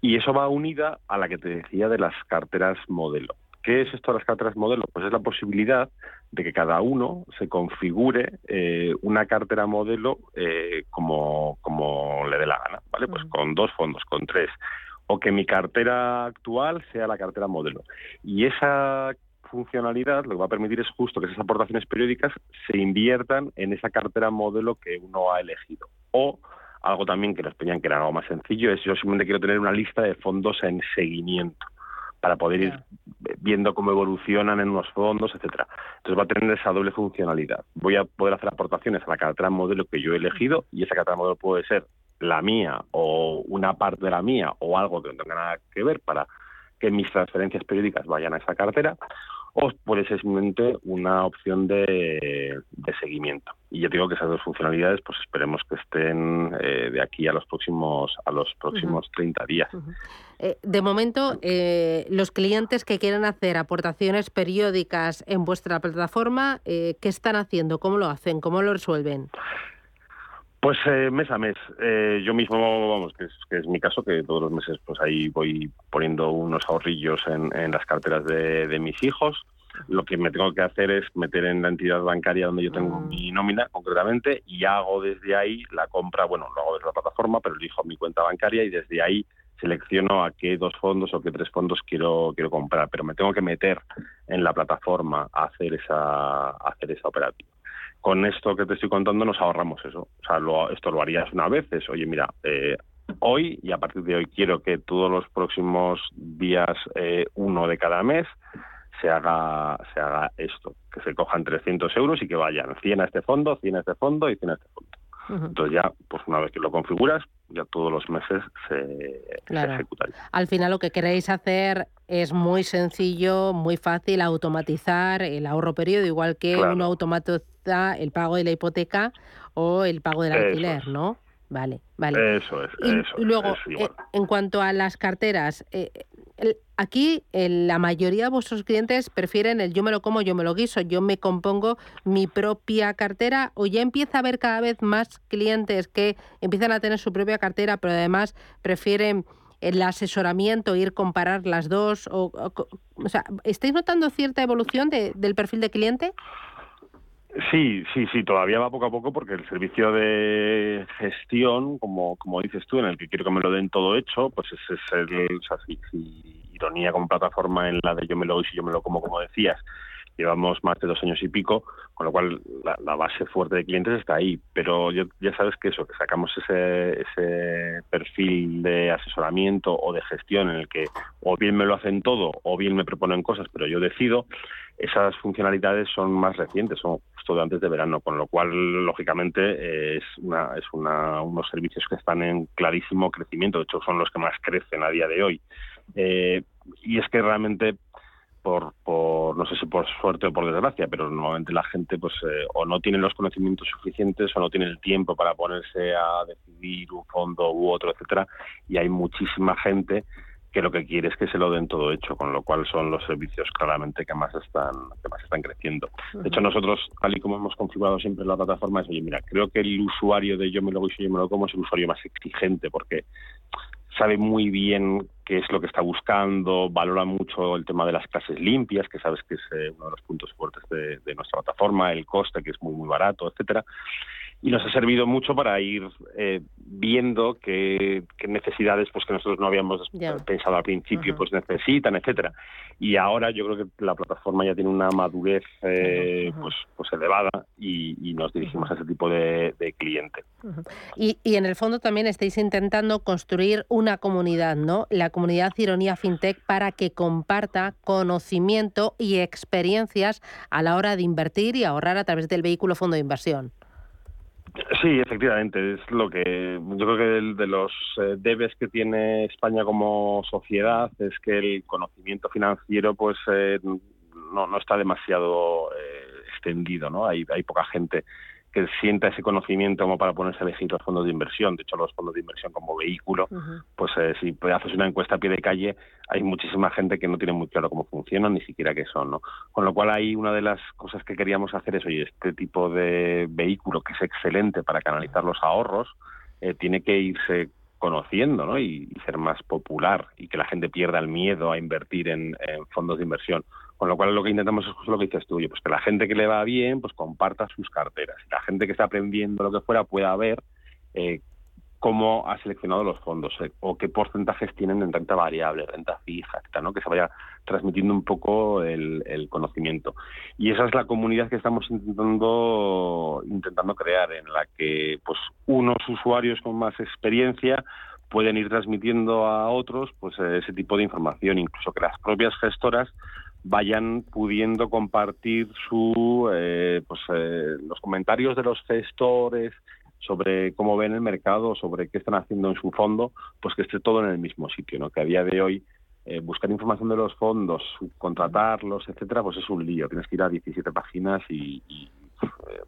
Y eso va unida a la que te decía de las carteras modelo. ¿Qué es esto de las carteras modelo? Pues es la posibilidad de que cada uno se configure eh, una cartera modelo eh, como, como le dé la gana, ¿vale? Pues con dos fondos, con tres. O que mi cartera actual sea la cartera modelo. Y esa funcionalidad lo que va a permitir es justo que esas aportaciones periódicas se inviertan en esa cartera modelo que uno ha elegido. O algo también que nos pedían que era algo más sencillo es yo simplemente quiero tener una lista de fondos en seguimiento para poder ir viendo cómo evolucionan en unos fondos, etcétera. Entonces va a tener esa doble funcionalidad. Voy a poder hacer aportaciones a la cartera modelo que yo he elegido y esa cartera modelo puede ser la mía o una parte de la mía o algo que no tenga nada que ver para que mis transferencias periódicas vayan a esa cartera o puede ser simplemente una opción de, seguimiento. Y yo digo que esas dos funcionalidades, pues esperemos que estén eh, de aquí a los próximos a los próximos 30 días. Eh, de momento, eh, los clientes que quieran hacer aportaciones periódicas en vuestra plataforma, ¿qué están haciendo? ¿Cómo lo hacen? ¿Cómo lo resuelven? Pues eh, mes a mes. Eh, yo mismo, vamos, que es, mi caso, que todos los meses pues ahí voy poniendo unos ahorrillos en, las carteras de, mis hijos. Lo que me tengo que hacer es meter en la entidad bancaria donde yo tengo mm. mi nómina, concretamente, y hago desde ahí la compra, bueno, lo hago desde la plataforma, pero elijo mi cuenta bancaria y desde ahí selecciono a qué dos fondos o qué tres fondos quiero quiero comprar, pero me tengo que meter en la plataforma a hacer esa a hacer esa operativa con esto que te estoy contando nos ahorramos eso. O sea, esto lo harías una vez, es, oye, mira, eh, hoy y a partir de hoy quiero que todos los próximos días, eh, uno de cada mes, se haga, se haga esto, que se cojan 300 euros y que vayan 100 a este fondo, 100 a este fondo y 100 a este fondo. Entonces ya, pues una vez que lo configuras, ya todos los meses se, ejecuta. Al final lo que queréis hacer es muy sencillo, muy fácil, automatizar el ahorro periodo, igual que uno automatiza el pago de la hipoteca o el pago del alquiler, ¿no? Vale, vale. Eso es. Y, luego, eh, en cuanto a las carteras, eh, aquí la mayoría de vuestros clientes prefieren el yo me lo como, yo me lo guiso, yo me compongo mi propia cartera o ya empieza a haber cada vez más clientes que empiezan a tener su propia cartera, pero además prefieren el asesoramiento, ir comparar las dos? O, sea, ¿estáis notando cierta evolución del perfil de cliente? Sí, sí, sí, todavía va poco a poco porque el servicio de gestión, como, como dices tú, en el que quiero que me lo den todo hecho, pues ese es el, ironía como plataforma en la de yo me lo doy si yo me lo como, como decías, llevamos más de dos años y pico, con lo cual la, base fuerte de clientes está ahí. Pero yo, ya sabes que eso, que sacamos ese, ese perfil de asesoramiento o de gestión en el que o bien me lo hacen todo o bien me proponen cosas, pero yo decido, esas funcionalidades son más recientes, son justo de antes de verano, con lo cual, lógicamente, es, una, es una, unos servicios que están en clarísimo crecimiento, de hecho son los que más crecen a día de hoy. Eh, y es que realmente por, por, no sé si por suerte o por desgracia, pero normalmente la gente pues eh, o no tiene los conocimientos suficientes o no tiene el tiempo para ponerse a decidir un fondo u otro, etcétera, y hay muchísima gente que lo que quiere es que se lo den todo hecho, con lo cual son los servicios claramente que más están que más están creciendo. De hecho, nosotros, tal y como hemos configurado siempre la plataforma, es, oye, mira, creo que el usuario de Yo me lo voy y yo me lo como es el usuario más exigente, porque sabe muy bien qué es lo que está buscando, valora mucho el tema de las clases limpias, que sabes que es eh, uno de los puntos fuertes de, de, nuestra plataforma, el coste, que es muy, muy barato, etcétera y nos ha servido mucho para ir eh, viendo qué, necesidades pues que nosotros no habíamos pensado al principio pues necesitan etcétera. Y ahora yo creo que la plataforma ya tiene una madurez eh, pues pues elevada y, nos dirigimos a ese tipo de, cliente. Y, y, en el fondo también estáis intentando construir una comunidad no la comunidad Ironía FinTech para que comparta conocimiento y experiencias a la hora de invertir y ahorrar a través del vehículo fondo de inversión Sí, efectivamente, es lo que yo creo que de, los eh, debes que tiene España como sociedad es que el conocimiento financiero pues eh, no, no está demasiado eh, extendido, ¿no? Hay, hay poca gente que sienta ese conocimiento como para ponerse a elegir los fondos de inversión. De hecho, los fondos de inversión como vehículo, pues eh, si haces una encuesta a pie de calle, hay muchísima gente que no tiene muy claro cómo funcionan, ni siquiera qué son. ¿no? Con lo cual, ahí una de las cosas que queríamos hacer es, oye, este tipo de vehículo que es excelente para canalizar los ahorros, eh, tiene que irse conociendo ¿no? y, ser más popular y que la gente pierda el miedo a invertir en fondos de inversión. Con lo cual lo que intentamos es lo que dices tú, pues que la gente que le va bien, pues comparta sus carteras. La gente que está aprendiendo lo que fuera pueda ver eh, cómo ha seleccionado los fondos eh, o qué porcentajes tienen en renta variable, renta fija, ¿no? que se vaya transmitiendo un poco el, conocimiento. Y esa es la comunidad que estamos intentando, intentando crear, en la que pues unos usuarios con más experiencia pueden ir transmitiendo a otros pues ese tipo de información, incluso que las propias gestoras vayan pudiendo compartir su, eh, pues, eh, los comentarios de los gestores sobre cómo ven el mercado, sobre qué están haciendo en su fondo, pues que esté todo en el mismo sitio, ¿no? Que a día de hoy eh, buscar información de los fondos, contratarlos, etcétera, pues es un lío. Tienes que ir a 17 páginas y, eh,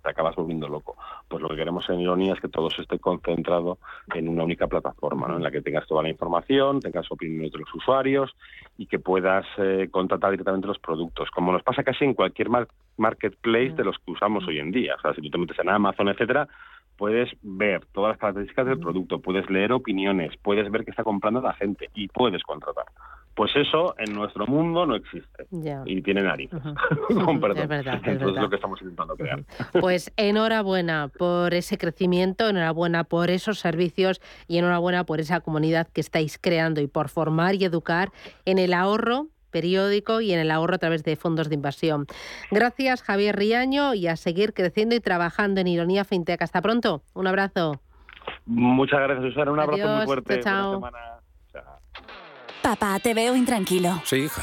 te acabas volviendo loco. Pues lo que queremos en Ironía es que todo se esté concentrado en una única plataforma, ¿no? en la que tengas toda la información, tengas opiniones de los usuarios y que puedas eh, contratar directamente los productos, como nos pasa casi en cualquier marketplace de los que usamos hoy en día. O sea, si tú te metes en Amazon, etcétera, puedes ver todas las características del producto, puedes leer opiniones, puedes ver qué está comprando la gente y puedes contratar. Pues eso en nuestro mundo no existe. Y tiene narices. Es verdad, es, lo que estamos intentando crear. Pues enhorabuena por ese crecimiento, enhorabuena por esos servicios y enhorabuena por esa comunidad que estáis creando y por formar y educar en el ahorro periódico y en el ahorro a través de fondos de inversión. Gracias, Javier Riaño, y a seguir creciendo y trabajando en Ironía FinTech. Hasta pronto. Un abrazo. Muchas gracias, Susana. Un abrazo muy fuerte. Chao. Papá, te veo intranquilo. Sí, hija.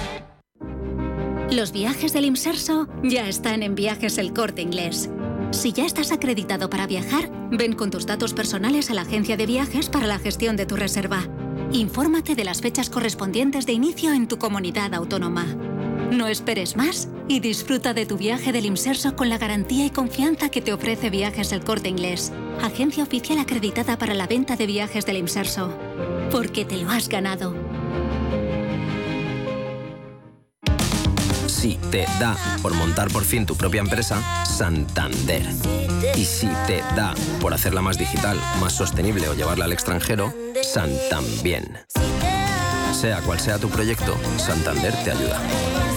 Los viajes del Imserso ya están en Viajes El Corte Inglés. Si ya estás acreditado para viajar, ven con tus datos personales a la agencia de viajes para la gestión de tu reserva. Infórmate de las fechas correspondientes de inicio en tu comunidad autónoma. No esperes más y disfruta de tu viaje del Imserso con la garantía y confianza que te ofrece Viajes El Corte Inglés, agencia oficial acreditada para la venta de viajes del Imserso. Porque te lo has ganado. Si te da por montar por fin tu propia empresa, Santander. Y si te da por hacerla más digital, más sostenible o llevarla al extranjero, Santambién. Sea cual sea tu proyecto, Santander te ayuda.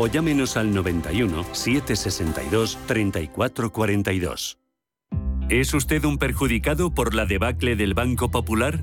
o llámenos al 91 762 3442. ¿Es usted un perjudicado por la debacle del Banco Popular?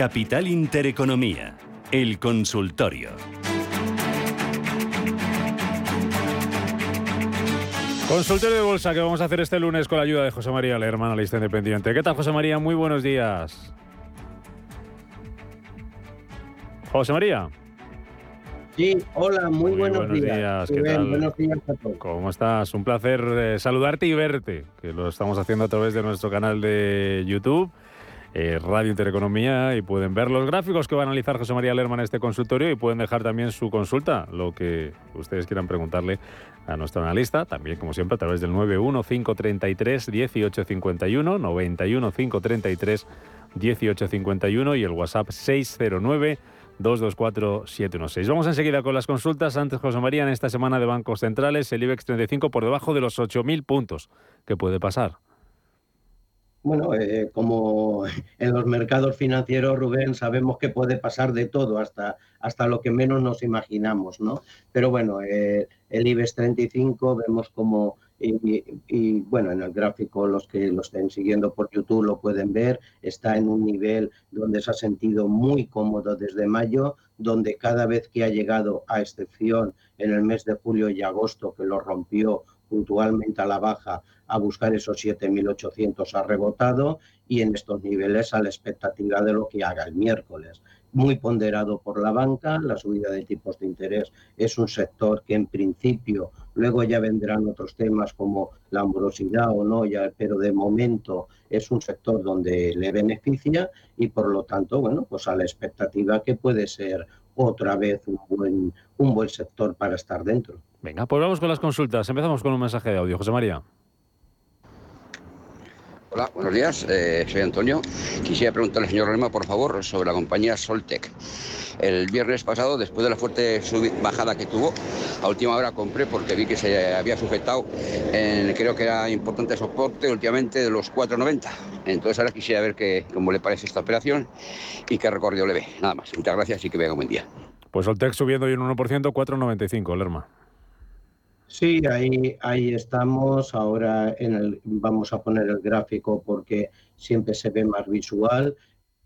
Capital Intereconomía, el consultorio. Consultorio de bolsa que vamos a hacer este lunes con la ayuda de José María Lerman, analista independiente. ¿Qué tal, José María? Muy buenos días. José María. Sí, hola, muy, buenos, buenos días. ¿Qué Rubén, tal? Buenos días a todos. ¿Cómo estás? Un placer eh, saludarte y verte, que lo estamos haciendo a través de nuestro canal de YouTube, eh, Radio Intereconomía, y pueden ver los gráficos que va a analizar José María Lerman en este consultorio y pueden dejar también su consulta, lo que ustedes quieran preguntarle a nuestro analista, también como siempre a través del 915331851, 91533 1851 y el WhatsApp 609 224-716. Vamos enseguida con las consultas. Antes, José María, en esta semana de bancos centrales, el IBEX 35 por debajo de los 8.000 puntos. ¿Qué puede pasar? Bueno, eh, como en los mercados financieros, Rubén, sabemos que puede pasar de todo, hasta, hasta lo que menos nos imaginamos, ¿no? Pero bueno, eh, el IBEX 35 vemos como, y, y, bueno, en el gráfico los que lo estén siguiendo por YouTube lo pueden ver, está en un nivel donde se ha sentido muy cómodo desde mayo, donde cada vez que ha llegado, a excepción en el mes de julio y agosto, que lo rompió puntualmente a la baja a buscar esos 7.800 ha rebotado y en estos niveles a la expectativa de lo que haga el miércoles. Muy ponderado por la banca, la subida de tipos de interés es un sector que en principio, luego ya vendrán otros temas como la morosidad o no, ya, pero de momento es un sector donde le beneficia y por lo tanto, bueno, pues a la expectativa que puede ser otra vez un buen, un buen sector para estar dentro. Venga, pues vamos con las consultas. Empezamos con un mensaje de audio. José María. Hola, buenos días. Eh, soy Antonio. Quisiera preguntarle al señor Rema, por favor, sobre la compañía Soltec. El viernes pasado, después de la fuerte bajada que tuvo, a última hora compré porque vi que se había sujetado en, creo que era importante soporte últimamente de los 4,90. Entonces ahora quisiera ver que, cómo le parece esta operación y qué recorrido le ve. Nada más. Muchas gracias y que venga un buen día. Pues Soltec subiendo hoy un 1%, 4,95, Lerma. Sí, ahí, ahí estamos. Ahora en el, vamos a poner el gráfico porque siempre se ve más visual.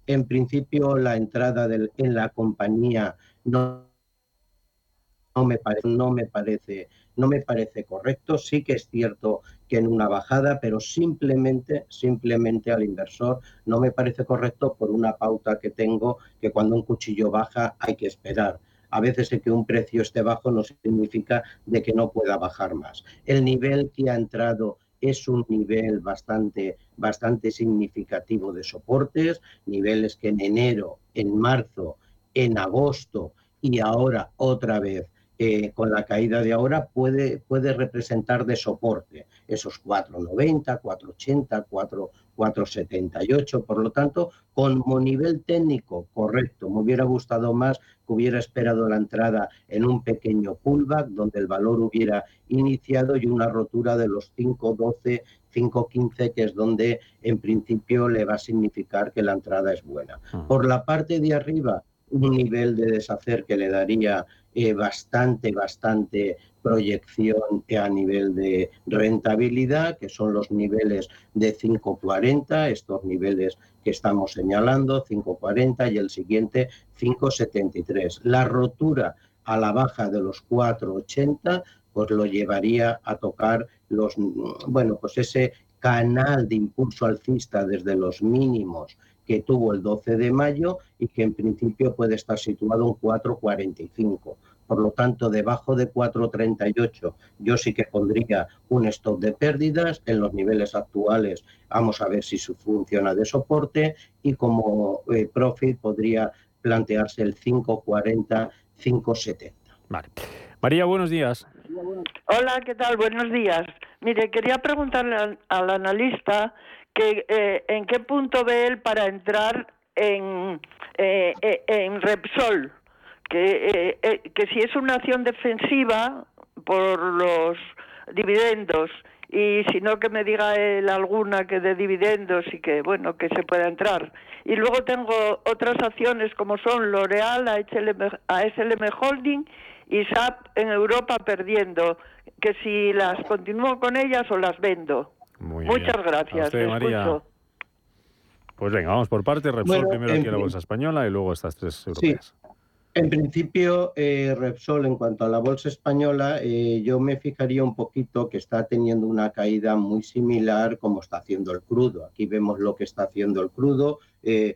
En principio, la entrada del, en la compañía no, no, me, parece, no me parece no me parece correcto. Sí que es cierto que en una bajada, pero simplemente, simplemente al inversor no me parece correcto por una pauta que tengo que cuando un cuchillo baja hay que esperar. A veces el que un precio esté bajo no significa de que no pueda bajar más. El nivel que ha entrado es un nivel bastante, bastante significativo de soportes, niveles que en enero, en marzo, en agosto y ahora otra vez eh, con la caída de ahora puede, puede representar de soporte esos 4,90, 4,80, 4, 4,78. Por lo tanto, como nivel técnico correcto, me hubiera gustado más que hubiera esperado la entrada en un pequeño pullback donde el valor hubiera iniciado y una rotura de los 5,12, 5,15, que es donde en principio le va a significar que la entrada es buena. Ah. Por la parte de arriba, un nivel de deshacer que le daría eh, bastante, bastante proyección a nivel de rentabilidad, que son los niveles de 5,40, estos niveles que estamos señalando, 5,40 y el siguiente 5,73. La rotura a la baja de los 4,80 pues lo llevaría a tocar los, bueno, pues ese canal de impulso alcista desde los mínimos que tuvo el 12 de mayo y que en principio puede estar situado en 4,45. Por lo tanto, debajo de 4,38 yo sí que pondría un stop de pérdidas. En los niveles actuales vamos a ver si funciona de soporte y como eh, profit podría plantearse el 5,40, 5,70. Vale. María, buenos días. Hola, ¿qué tal? Buenos días. Mire, quería preguntarle al analista que, eh, en qué punto ve él para entrar en, eh, eh, en Repsol, que, que si es una acción defensiva por los dividendos y si no que me diga él alguna que de dividendos y que bueno que se pueda entrar. Y luego tengo otras acciones como son L'Oreal, ASLM, ASLM Holding y SAP en Europa perdiendo que si las continúo con ellas o las vendo Muchas gracias. Pues venga, vamos por parte. Repsol primero aquí en la bolsa española y luego estas tres europeas. En principio, eh, Repsol, en cuanto a la bolsa española, eh, yo me fijaría un poquito que está teniendo una caída muy similar como está haciendo el crudo. Aquí vemos lo que está haciendo el crudo. Eh,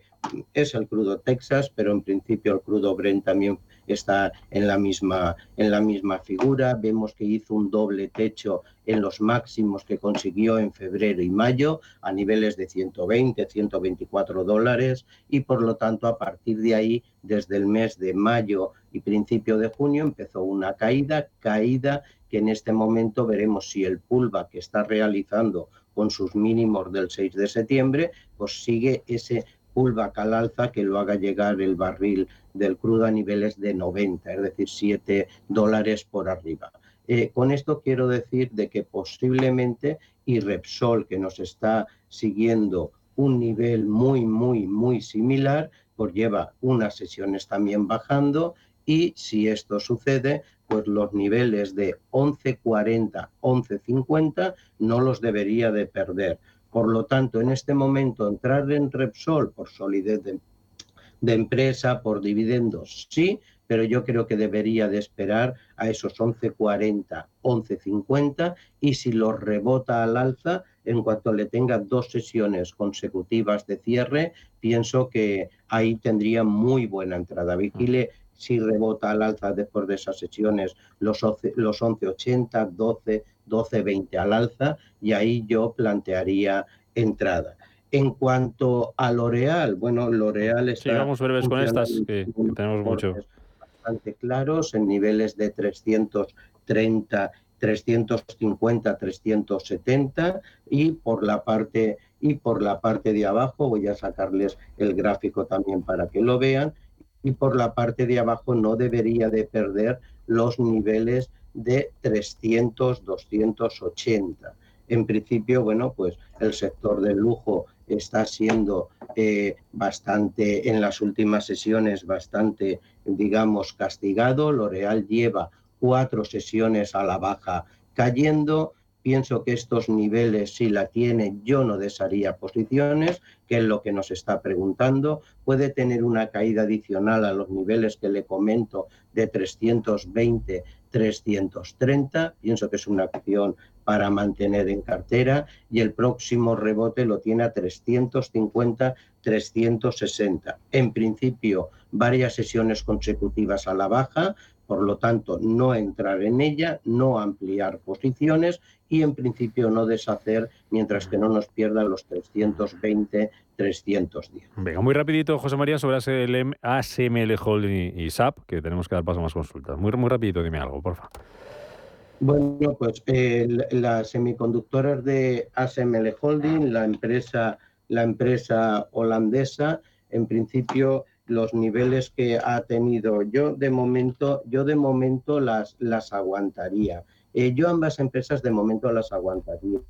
es el crudo Texas, pero en principio el crudo Brent también está en la misma, en la misma figura. Vemos que hizo un doble techo en los máximos que consiguió en febrero y mayo a niveles de 120, 124 dólares y por lo tanto a partir de ahí, desde el mes de mayo y principio de junio, empezó una caída, caída que en este momento veremos si el pullback que está realizando con sus mínimos del 6 de septiembre, pues sigue ese pullback al alza que lo haga llegar el barril del crudo a niveles de 90, es decir, 7 dólares por arriba. Eh, con esto quiero decir de que posiblemente y Repsol, que nos está siguiendo un nivel muy, muy, muy similar, pues lleva unas sesiones también bajando y si esto sucede, pues los niveles de 11.40, 11.50 no los debería de perder. Por lo tanto, en este momento, entrar en Repsol por solidez de, empresa, por dividendos, sí, pero yo creo que debería de esperar a esos 11.40, 11.50 y si lo rebota al alza, en cuanto le tenga dos sesiones consecutivas de cierre, pienso que ahí tendría muy buena entrada. Vigile si rebota al alza después de esas sesiones los, los 11.80, 12, 12.20 al alza y ahí yo plantearía entrada. En cuanto a L'Oreal, bueno, L'Oreal está... Sí, vamos breves con estas, que, tenemos mucho. Bastante claros, en niveles de 330 350, 370 y por la parte y por la parte de abajo voy a sacarles el gráfico también para que lo vean y por la parte de abajo no debería de perder los niveles de 300, 280. En principio, bueno, pues el sector del lujo está siendo eh, bastante, en las últimas sesiones, bastante, digamos, castigado. L'Oreal lleva cuatro sesiones a la baja cayendo Pienso que estos niveles, si la tiene, yo no desharía posiciones, que es lo que nos está preguntando. Puede tener una caída adicional a los niveles que le comento de 320, 330. Pienso que es una acción para mantener en cartera y el próximo rebote lo tiene a 350, 360. En principio, varias sesiones consecutivas a la baja, por lo tanto, no entrar en ella, no ampliar posiciones y en principio no deshacer mientras que no nos pierdan los 320, 310. Venga, muy rapidito, José María, sobre ASML Holding y SAP, que tenemos que dar paso a más consultas. Muy, muy rapidito, dime algo, por favor. Bueno, pues las semiconductoras de ASML Holding, la empresa, la empresa holandesa, en principio los niveles que ha tenido yo de momento, yo de momento las, las aguantaría. Eh, yo ambas empresas de momento las aguantaría.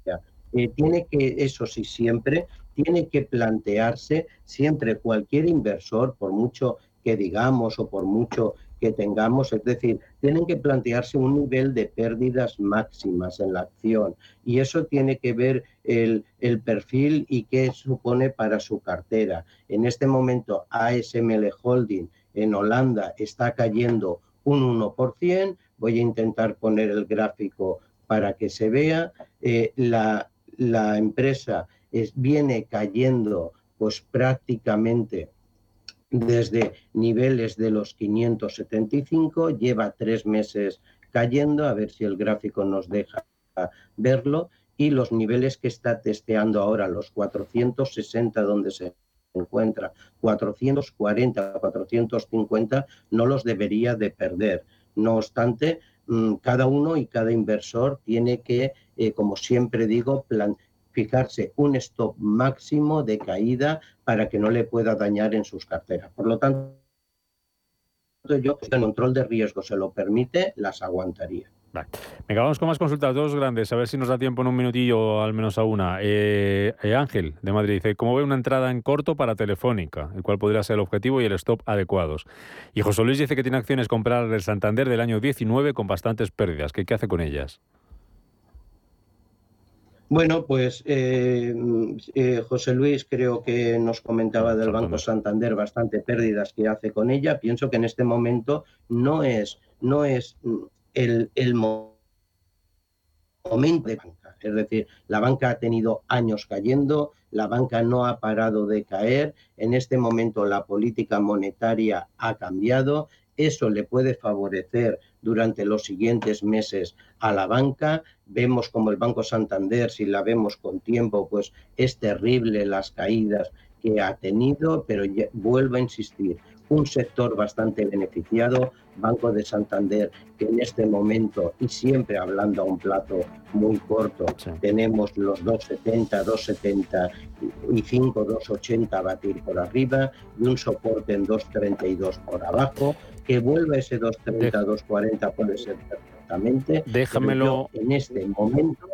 Eh, tiene que, eso sí, siempre, tiene que plantearse siempre cualquier inversor, por mucho que digamos o por mucho que tengamos, es decir, tienen que plantearse un nivel de pérdidas máximas en la acción. Y eso tiene que ver el, el perfil y qué supone para su cartera. En este momento ASML Holding en Holanda está cayendo un 1%, voy a intentar poner el gráfico para que se vea, eh, la, la, empresa es, viene cayendo pues prácticamente desde niveles de los 575, lleva tres meses cayendo, a ver si el gráfico nos deja verlo, y los niveles que está testeando ahora, los 460 donde se encuentra, 440, 450, no los debería de perder. No obstante, mm, cada uno y cada inversor tiene que, eh, como siempre digo, plan fijarse un stop máximo de caída para que no le pueda dañar en sus carteras. Por lo tanto, yo, si el control de riesgo se lo permite, las aguantaría. Venga, vamos con más consultas, dos grandes, a ver si nos da tiempo en un minutillo, al menos a una. Eh, eh, Ángel, de Madrid, dice, ¿cómo ve una entrada en corto para Telefónica? El cual podría ser el objetivo y el stop adecuados. Y José Luis dice que tiene acciones comprar el Santander del año 19 con bastantes pérdidas. ¿Qué, qué hace con ellas? Bueno, pues eh, eh, José Luis creo que nos comentaba del Banco Santander bastante pérdidas que hace con ella. Pienso que en este momento no es, no es el, el momento de banca. Es decir, la banca ha tenido años cayendo, la banca no ha parado de caer. En este momento la política monetaria ha cambiado. Eso le puede favorecer durante los siguientes meses a la banca. Vemos como el Banco Santander, si la vemos con tiempo, pues es terrible las caídas que ha tenido, pero vuelvo a insistir, un sector bastante beneficiado, Banco de Santander, que en este momento, y siempre hablando a un plato muy corto, tenemos los 2,70, 2,70 y 5, 2,80 batir por arriba y un soporte en 2,32 por abajo, que vuelva ese 2,30, 2,40 puede ser perfectamente. Déjamelo. En este momento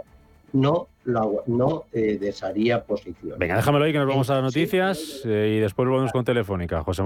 no, no eh, desharía posición. Venga, déjamelo ahí que nos vamos a las noticias eh, y después volvemos con Telefónica. José